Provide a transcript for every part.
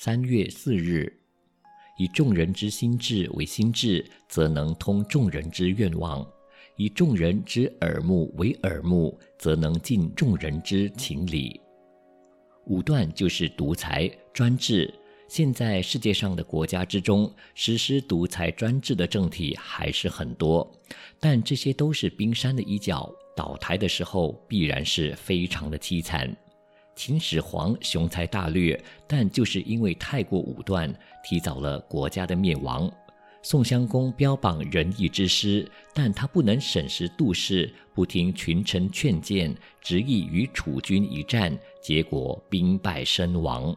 三月四日。以众人之心智为心智，则能通众人之愿望；以众人之耳目为耳目，则能尽众人之情理。武断就是独裁专制。现在世界上的国家之中，实施独裁专制的政体还是很多，但这些都是冰山的一角，倒台的时候必然是非常的凄惨。秦始皇雄才大略，但就是因为太过武断，提早了国家的灭亡。宋襄公标榜仁义之师，但他不能审时度势，不听群臣劝谏，执意与楚军一战，结果兵败身亡。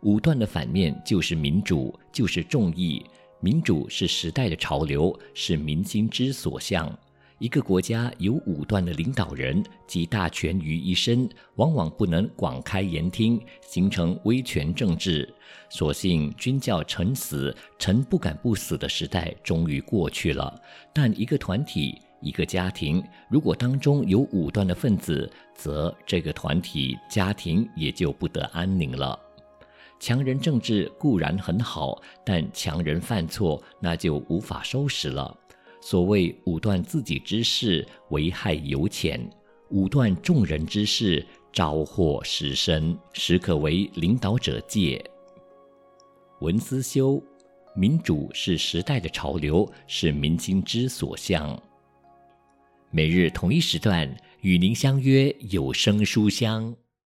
武断的反面就是民主，就是众议。民主是时代的潮流，是民心之所向。一个国家有武断的领导人，集大权于一身，往往不能广开言听，形成威权政治。所幸君叫臣死，臣不敢不死的时代终于过去了。但一个团体、一个家庭，如果当中有武断的分子，则这个团体、家庭也就不得安宁了。强人政治固然很好，但强人犯错，那就无法收拾了。所谓武断自己之事，危害尤浅；武断众人之事，招祸实深，实可为领导者戒。文思修，民主是时代的潮流，是民心之所向。每日同一时段与您相约有声书香。